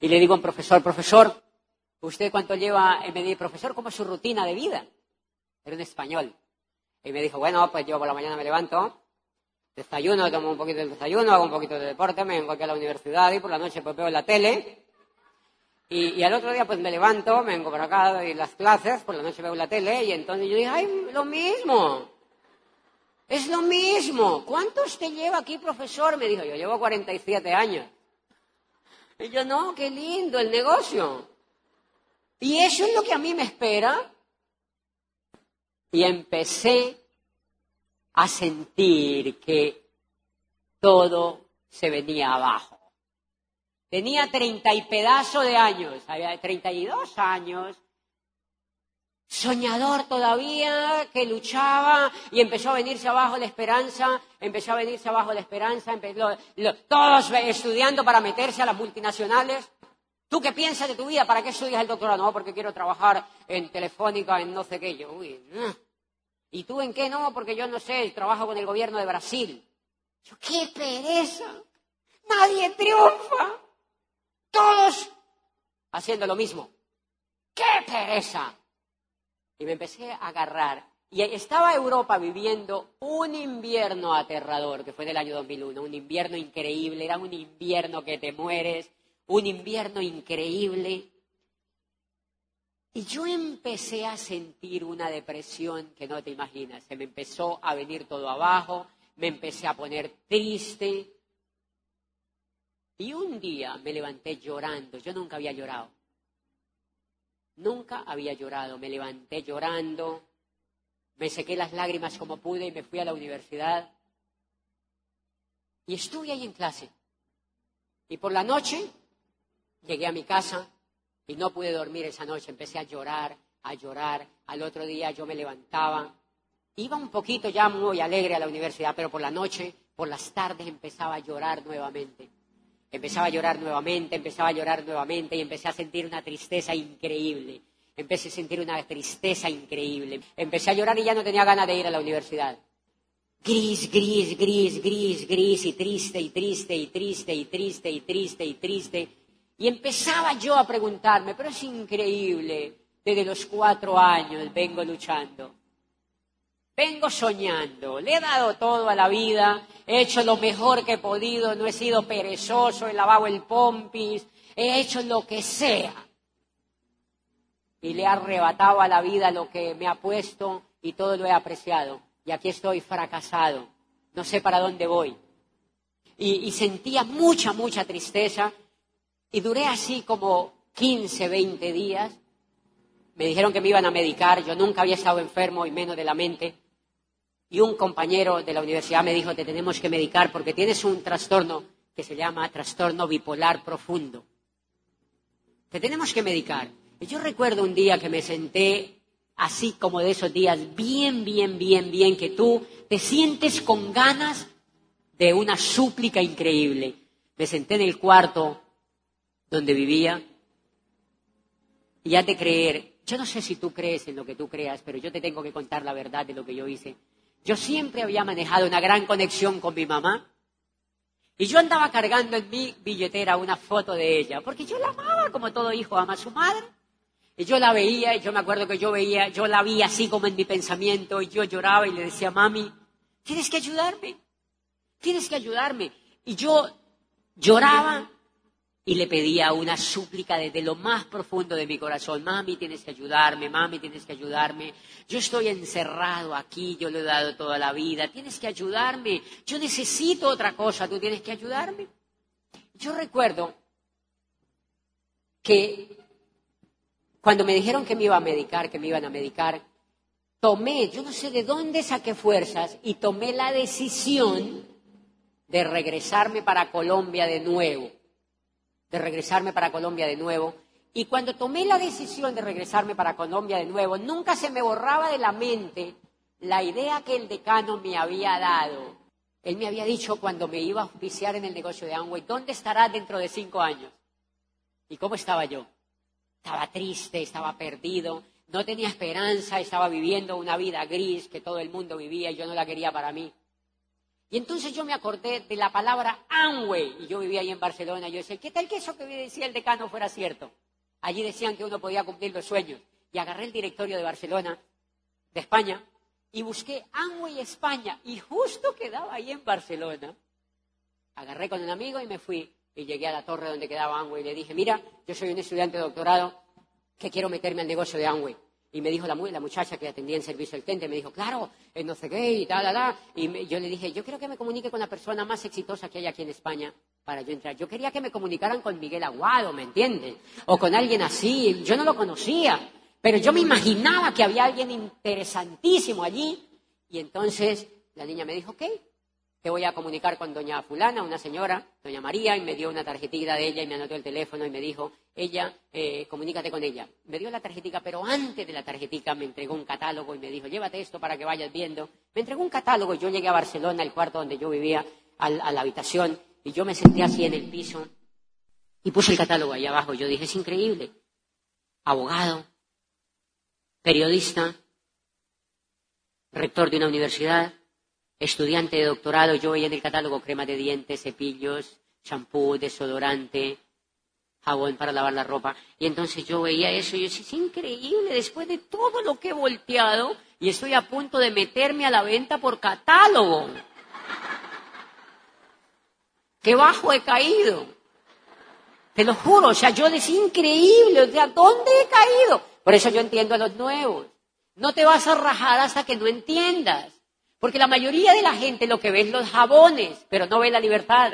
Y le digo a un profesor, profesor, ¿usted cuánto lleva? Y me profesor, ¿cómo es su rutina de vida? Era un español. Y me dijo, bueno, pues yo por la mañana me levanto, desayuno, tomo un poquito de desayuno, hago un poquito de deporte, me vengo aquí a la universidad y por la noche pues veo la tele y, al otro día pues me levanto, me vengo para acá, doy las clases, por la noche veo la tele y entonces yo dije, ay, lo mismo. Es lo mismo. ¿Cuántos te lleva aquí, profesor? Me dijo, yo llevo 47 años. Y yo, no, qué lindo el negocio. Y eso es lo que a mí me espera. Y empecé a sentir que todo se venía abajo. Tenía treinta y pedazo de años, había treinta y dos años, soñador todavía, que luchaba y empezó a venirse abajo la esperanza, empezó a venirse abajo la esperanza, empezó, todos estudiando para meterse a las multinacionales. ¿Tú qué piensas de tu vida? ¿Para qué estudias el doctorado? No, porque quiero trabajar en Telefónica, en no sé qué. Yo, uy, ¿Y tú en qué? No, porque yo no sé, trabajo con el gobierno de Brasil. ¡qué pereza! Nadie triunfa todos haciendo lo mismo. ¡Qué pereza! Y me empecé a agarrar. Y estaba Europa viviendo un invierno aterrador, que fue del año 2001, un invierno increíble, era un invierno que te mueres, un invierno increíble. Y yo empecé a sentir una depresión que no te imaginas. Se me empezó a venir todo abajo, me empecé a poner triste, y un día me levanté llorando. Yo nunca había llorado. Nunca había llorado. Me levanté llorando. Me sequé las lágrimas como pude y me fui a la universidad. Y estuve ahí en clase. Y por la noche llegué a mi casa y no pude dormir esa noche. Empecé a llorar, a llorar. Al otro día yo me levantaba. Iba un poquito ya muy alegre a la universidad, pero por la noche, por las tardes empezaba a llorar nuevamente. Empezaba a llorar nuevamente, empezaba a llorar nuevamente y empecé a sentir una tristeza increíble. Empecé a sentir una tristeza increíble. Empecé a llorar y ya no tenía ganas de ir a la universidad. Gris, gris, gris, gris, gris y triste y triste y triste y triste y triste y triste. Y empezaba yo a preguntarme, pero es increíble, desde los cuatro años vengo luchando. Vengo soñando, le he dado todo a la vida, he hecho lo mejor que he podido, no he sido perezoso, he lavado el pompis, he hecho lo que sea. Y le he arrebatado a la vida lo que me ha puesto y todo lo he apreciado. Y aquí estoy fracasado, no sé para dónde voy. Y, y sentía mucha, mucha tristeza y duré así como 15, 20 días. Me dijeron que me iban a medicar, yo nunca había estado enfermo y menos de la mente y un compañero de la universidad me dijo, te tenemos que medicar porque tienes un trastorno que se llama trastorno bipolar profundo. Te tenemos que medicar. Y yo recuerdo un día que me senté así como de esos días, bien, bien, bien, bien, que tú te sientes con ganas de una súplica increíble. Me senté en el cuarto donde vivía y ya de creer, yo no sé si tú crees en lo que tú creas, pero yo te tengo que contar la verdad de lo que yo hice. Yo siempre había manejado una gran conexión con mi mamá. Y yo andaba cargando en mi billetera una foto de ella, porque yo la amaba como todo hijo ama a su madre. Y yo la veía, y yo me acuerdo que yo veía, yo la vi así como en mi pensamiento, y yo lloraba y le decía, mami, tienes que ayudarme, tienes que ayudarme. Y yo lloraba y le pedía una súplica desde lo más profundo de mi corazón, mami, tienes que ayudarme, mami, tienes que ayudarme, yo estoy encerrado aquí, yo le he dado toda la vida, tienes que ayudarme, yo necesito otra cosa, tú tienes que ayudarme. Yo recuerdo que cuando me dijeron que me iba a medicar, que me iban a medicar, tomé, yo no sé de dónde saqué fuerzas y tomé la decisión de regresarme para Colombia de nuevo de regresarme para Colombia de nuevo. Y cuando tomé la decisión de regresarme para Colombia de nuevo, nunca se me borraba de la mente la idea que el decano me había dado. Él me había dicho cuando me iba a oficiar en el negocio de Amway, ¿dónde estará dentro de cinco años? ¿Y cómo estaba yo? Estaba triste, estaba perdido, no tenía esperanza, estaba viviendo una vida gris que todo el mundo vivía y yo no la quería para mí. Y entonces yo me acordé de la palabra Amway, y yo vivía ahí en Barcelona, y yo decía, ¿qué tal que eso que decía el decano fuera cierto? Allí decían que uno podía cumplir los sueños. Y agarré el directorio de Barcelona, de España, y busqué Amway España, y justo quedaba ahí en Barcelona. Agarré con un amigo y me fui, y llegué a la torre donde quedaba Amway, y le dije, mira, yo soy un estudiante de doctorado que quiero meterme al negocio de Amway. Y me dijo la, la muchacha que atendía en servicio al cliente, me dijo, claro, no sé qué y tal, tal. Y yo le dije, yo quiero que me comunique con la persona más exitosa que hay aquí en España para yo entrar. Yo quería que me comunicaran con Miguel Aguado, ¿me entiendes? O con alguien así. Yo no lo conocía, pero yo me imaginaba que había alguien interesantísimo allí. Y entonces la niña me dijo, ok, te voy a comunicar con doña fulana, una señora, doña María, y me dio una tarjetita de ella y me anotó el teléfono y me dijo, ella, eh, comunícate con ella. Me dio la tarjetita, pero antes de la tarjetita me entregó un catálogo y me dijo, llévate esto para que vayas viendo. Me entregó un catálogo y yo llegué a Barcelona, el cuarto donde yo vivía, a, la habitación, y yo me senté así en el piso y puse el catálogo ahí abajo. Yo dije, es increíble. Abogado, periodista, rector de una universidad, estudiante de doctorado, yo veía en el catálogo crema de dientes, cepillos, champú, desodorante, jabón para lavar la ropa. Y entonces yo veía eso y yo decía, es increíble, después de todo lo que he volteado y estoy a punto de meterme a la venta por catálogo. Qué bajo he caído. Te lo juro, o sea, yo decía increíble, o sea, ¿dónde he caído? Por eso yo entiendo a los nuevos. No te vas a rajar hasta que no entiendas. Porque la mayoría de la gente lo que ve es los jabones, pero no ve la libertad.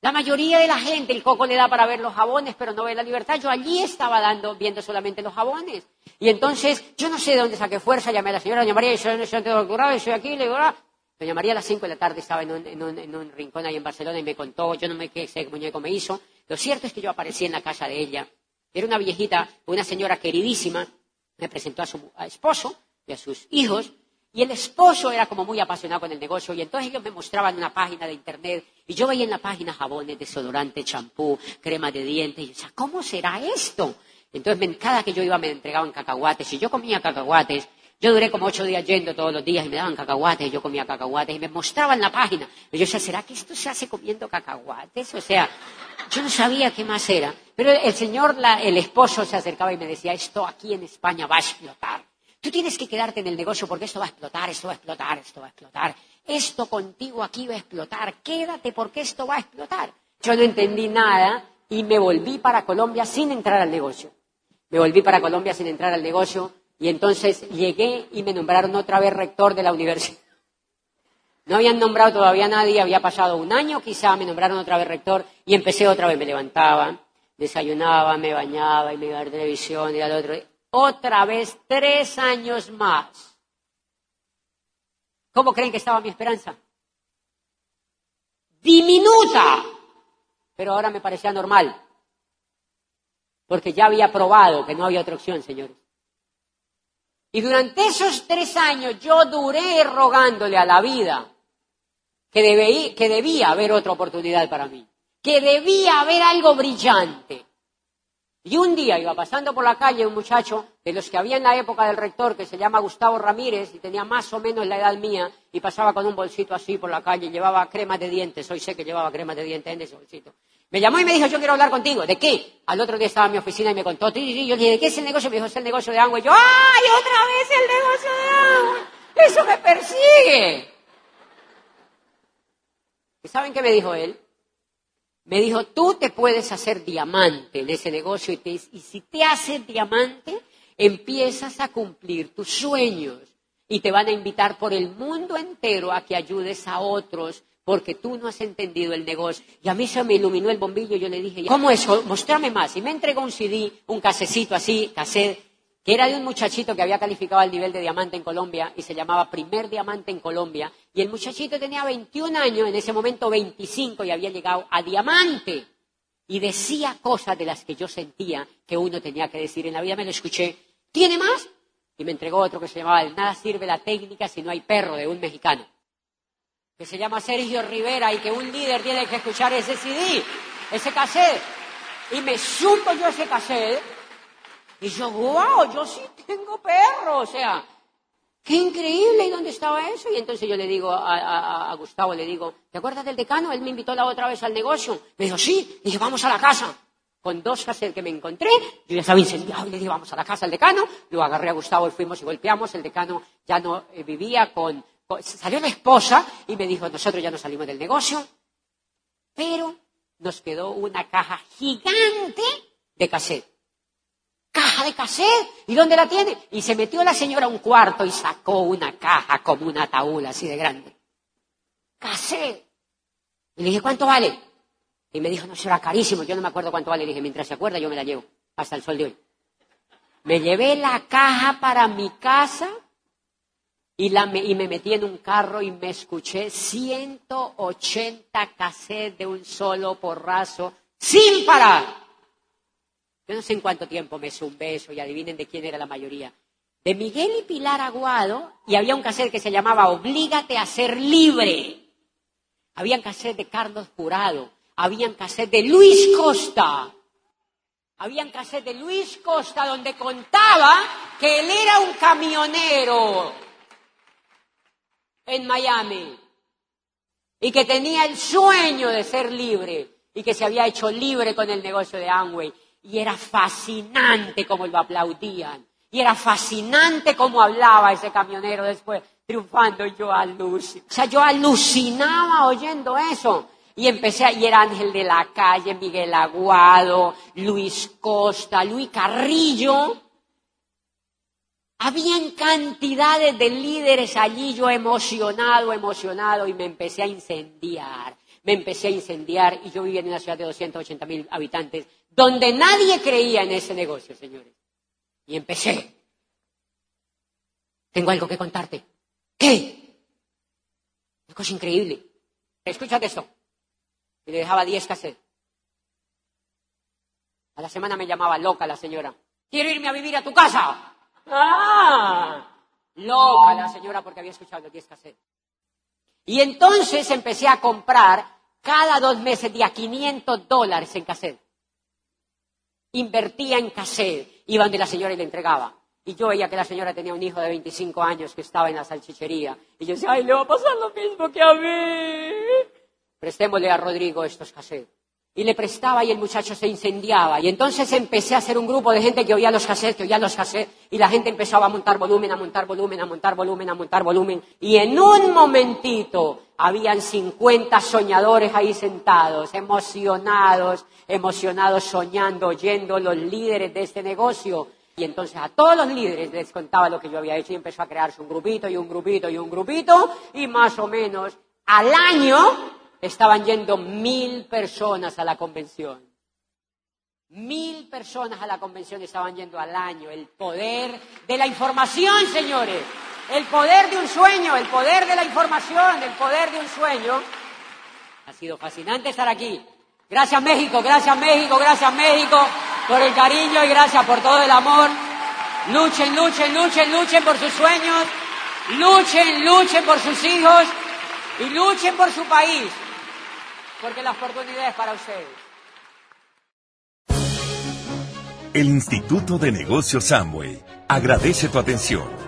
La mayoría de la gente el coco le da para ver los jabones, pero no ve la libertad. Yo allí estaba dando, viendo solamente los jabones. Y entonces, yo no sé de dónde saqué fuerza, llamé a la señora Doña María, yo soy estudiante de doctorado, y soy aquí, le digo, ah". Doña María a las cinco de la tarde estaba en un, rincón ahí en Barcelona y me contó, yo no me qué ese muñeco me hizo. Lo cierto es que yo aparecí en la casa de ella. Era una viejita, una señora queridísima, me presentó a su esposo y a sus hijos, y el esposo era como muy apasionado con el negocio y entonces ellos me mostraban una página de internet y yo veía en la página jabones, desodorante, champú, crema de dientes y yo decía, ¿cómo será esto? Entonces cada que yo iba me entregaban cacahuates y yo comía cacahuates. Yo duré como ocho días yendo todos los días y me daban cacahuates y yo comía cacahuates y me mostraban la página. Y yo decía, ¿será que esto se hace comiendo cacahuates? O sea, yo no sabía qué más era. Pero el señor, el esposo se acercaba y me decía, esto aquí en España va a explotar. Tú tienes que quedarte en el negocio porque esto va a explotar, esto va a explotar, esto va a explotar. Esto contigo aquí va a explotar. Quédate porque esto va a explotar. Yo no entendí nada y me volví para Colombia sin entrar al negocio. Me volví para Colombia sin entrar al negocio y entonces llegué y me nombraron otra vez rector de la universidad. No habían nombrado todavía a nadie, había pasado un año quizá, me nombraron otra vez rector y empecé otra vez, me levantaba, desayunaba, me bañaba y me iba a ver televisión y al otro otra vez tres años más. ¿Cómo creen que estaba mi esperanza? Diminuta. Pero ahora me parecía normal. Porque ya había probado que no había otra opción, señores. Y durante esos tres años yo duré rogándole a la vida que, que debía haber otra oportunidad para mí, que debía haber algo brillante, y un día iba pasando por la calle un muchacho de los que había en la época del rector, que se llama Gustavo Ramírez, y tenía más o menos la edad mía, y pasaba con un bolsito así por la calle, y llevaba crema de dientes, hoy sé que llevaba crema de dientes en ese bolsito. Me llamó y me dijo, yo quiero hablar contigo. ¿De qué? Al otro día estaba en mi oficina y me contó, yo le dije, ¿de qué es el negocio? Me dijo, es el negocio de agua. Y yo, ¡ay, otra vez el negocio de agua! ¡Eso me persigue! ¿Y saben qué me dijo él? Me dijo, tú te puedes hacer diamante en ese negocio y, y si te haces diamante, empiezas a cumplir tus sueños y te van a invitar por el mundo entero a que ayudes a otros porque tú no has entendido el negocio. Y a mí se me iluminó el bombillo y yo le dije, ¿cómo eso? Mostrame más. Y me entregó un CD, un casecito así, cassette, que era de un muchachito que había calificado al nivel de diamante en Colombia y se llamaba Primer Diamante en Colombia. Y el muchachito tenía 21 años, en ese momento 25 y había llegado a diamante. Y decía cosas de las que yo sentía que uno tenía que decir en la vida. Me lo escuché. ¿Tiene más? Y me entregó otro que se llamaba Nada sirve la técnica si no hay perro de un mexicano que se llama Sergio Rivera y que un líder tiene que escuchar ese CD, ese cassette. Y me supo yo ese cassette y yo, wow, yo sí tengo perro, o sea, qué increíble, ¿y dónde estaba eso? Y entonces yo le digo a, Gustavo, le digo, ¿te acuerdas del decano? Él me invitó la otra vez al negocio. Me dijo, sí, dije, vamos a la casa. Con dos cassettes que me encontré, yo ya estaba incendiado y le dije, vamos a la casa del decano. Lo agarré a Gustavo y fuimos y golpeamos. El decano ya no eh, vivía con salió la esposa y me dijo, nosotros ya no salimos del negocio, pero nos quedó una caja gigante de cassette. Caja de cassette. ¿Y dónde la tiene? Y se metió la señora a un cuarto y sacó una caja como una ataúd así de grande. Cassette. Y le dije, ¿cuánto vale? Y me dijo, no, será carísimo. Yo no me acuerdo cuánto vale. Le dije, mientras se acuerda, yo me la llevo. Hasta el sol de hoy. Me llevé la caja para mi casa y, me metí en un carro y me escuché 180 cassettes de un solo porrazo sin parar. Yo no sé en cuánto tiempo me hizo un beso y adivinen de quién era la mayoría. De Miguel y Pilar Aguado y había un cassette que se llamaba Oblígate a ser libre. Habían cassette de Carlos Jurado, habían cassette de Luis Costa. Habían cassette de Luis Costa donde contaba que él era un camionero en Miami y que tenía el sueño de ser libre y que se había hecho libre con el negocio de Amway. Y era fascinante cómo lo aplaudían. Y era fascinante cómo hablaba ese camionero después, triunfando. Yo alucinaba. O sea, yo alucinaba oyendo eso. Y empecé, a, y era Ángel de la Calle, Miguel Aguado, Luis Costa, Luis Carrillo, habían cantidades de líderes allí, yo emocionado, emocionado, y me empecé a incendiar. Me empecé a incendiar y yo vivía en una ciudad de 280 mil habitantes, donde nadie creía en ese negocio, señores. Y empecé. Tengo algo que contarte. ¿Qué? Una cosa increíble. Escúchate esto. Y le dejaba 10 cassettes. A la semana me llamaba loca la señora. Quiero irme a vivir a tu casa. ¡Ah! Loca la señora porque había escuchado los 10 cassettes. Y entonces empecé a comprar cada dos meses de a 500 dólares en cassette. Invertía en cassette. Iba donde la señora y le entregaba. Y yo veía que la señora tenía un hijo de 25 años que estaba en la salchichería. Y yo decía, ay, le va a pasar lo mismo que a mí. Prestémosle a Rodrigo estos cassettes y le prestaba y el muchacho se incendiaba. Y entonces empecé a hacer un grupo de gente que oía los cassettes, que oía los cassettes, y la gente empezaba a montar volumen, a montar volumen, a montar volumen, a montar volumen. Y en un momentito habían 50 soñadores ahí sentados, emocionados, emocionados, soñando, oyendo los líderes de este negocio. Y entonces a todos los líderes les contaba lo que yo había hecho y empezó a crearse un grupito y un grupito y un grupito y más o menos al año estaban yendo mil personas a la convención. Mil personas a la convención estaban yendo al año. El poder de la información, señores. El poder de un sueño, el poder de la información, el poder de un sueño. Ha sido fascinante estar aquí. Gracias México, gracias México, gracias México por el cariño y gracias por todo el amor. Luchen, luchen, luchen, luchen por sus sueños. Luchen, luchen por sus hijos y luchen por su país porque la oportunidad es para ustedes. El Instituto de Negocios Amway agradece tu atención.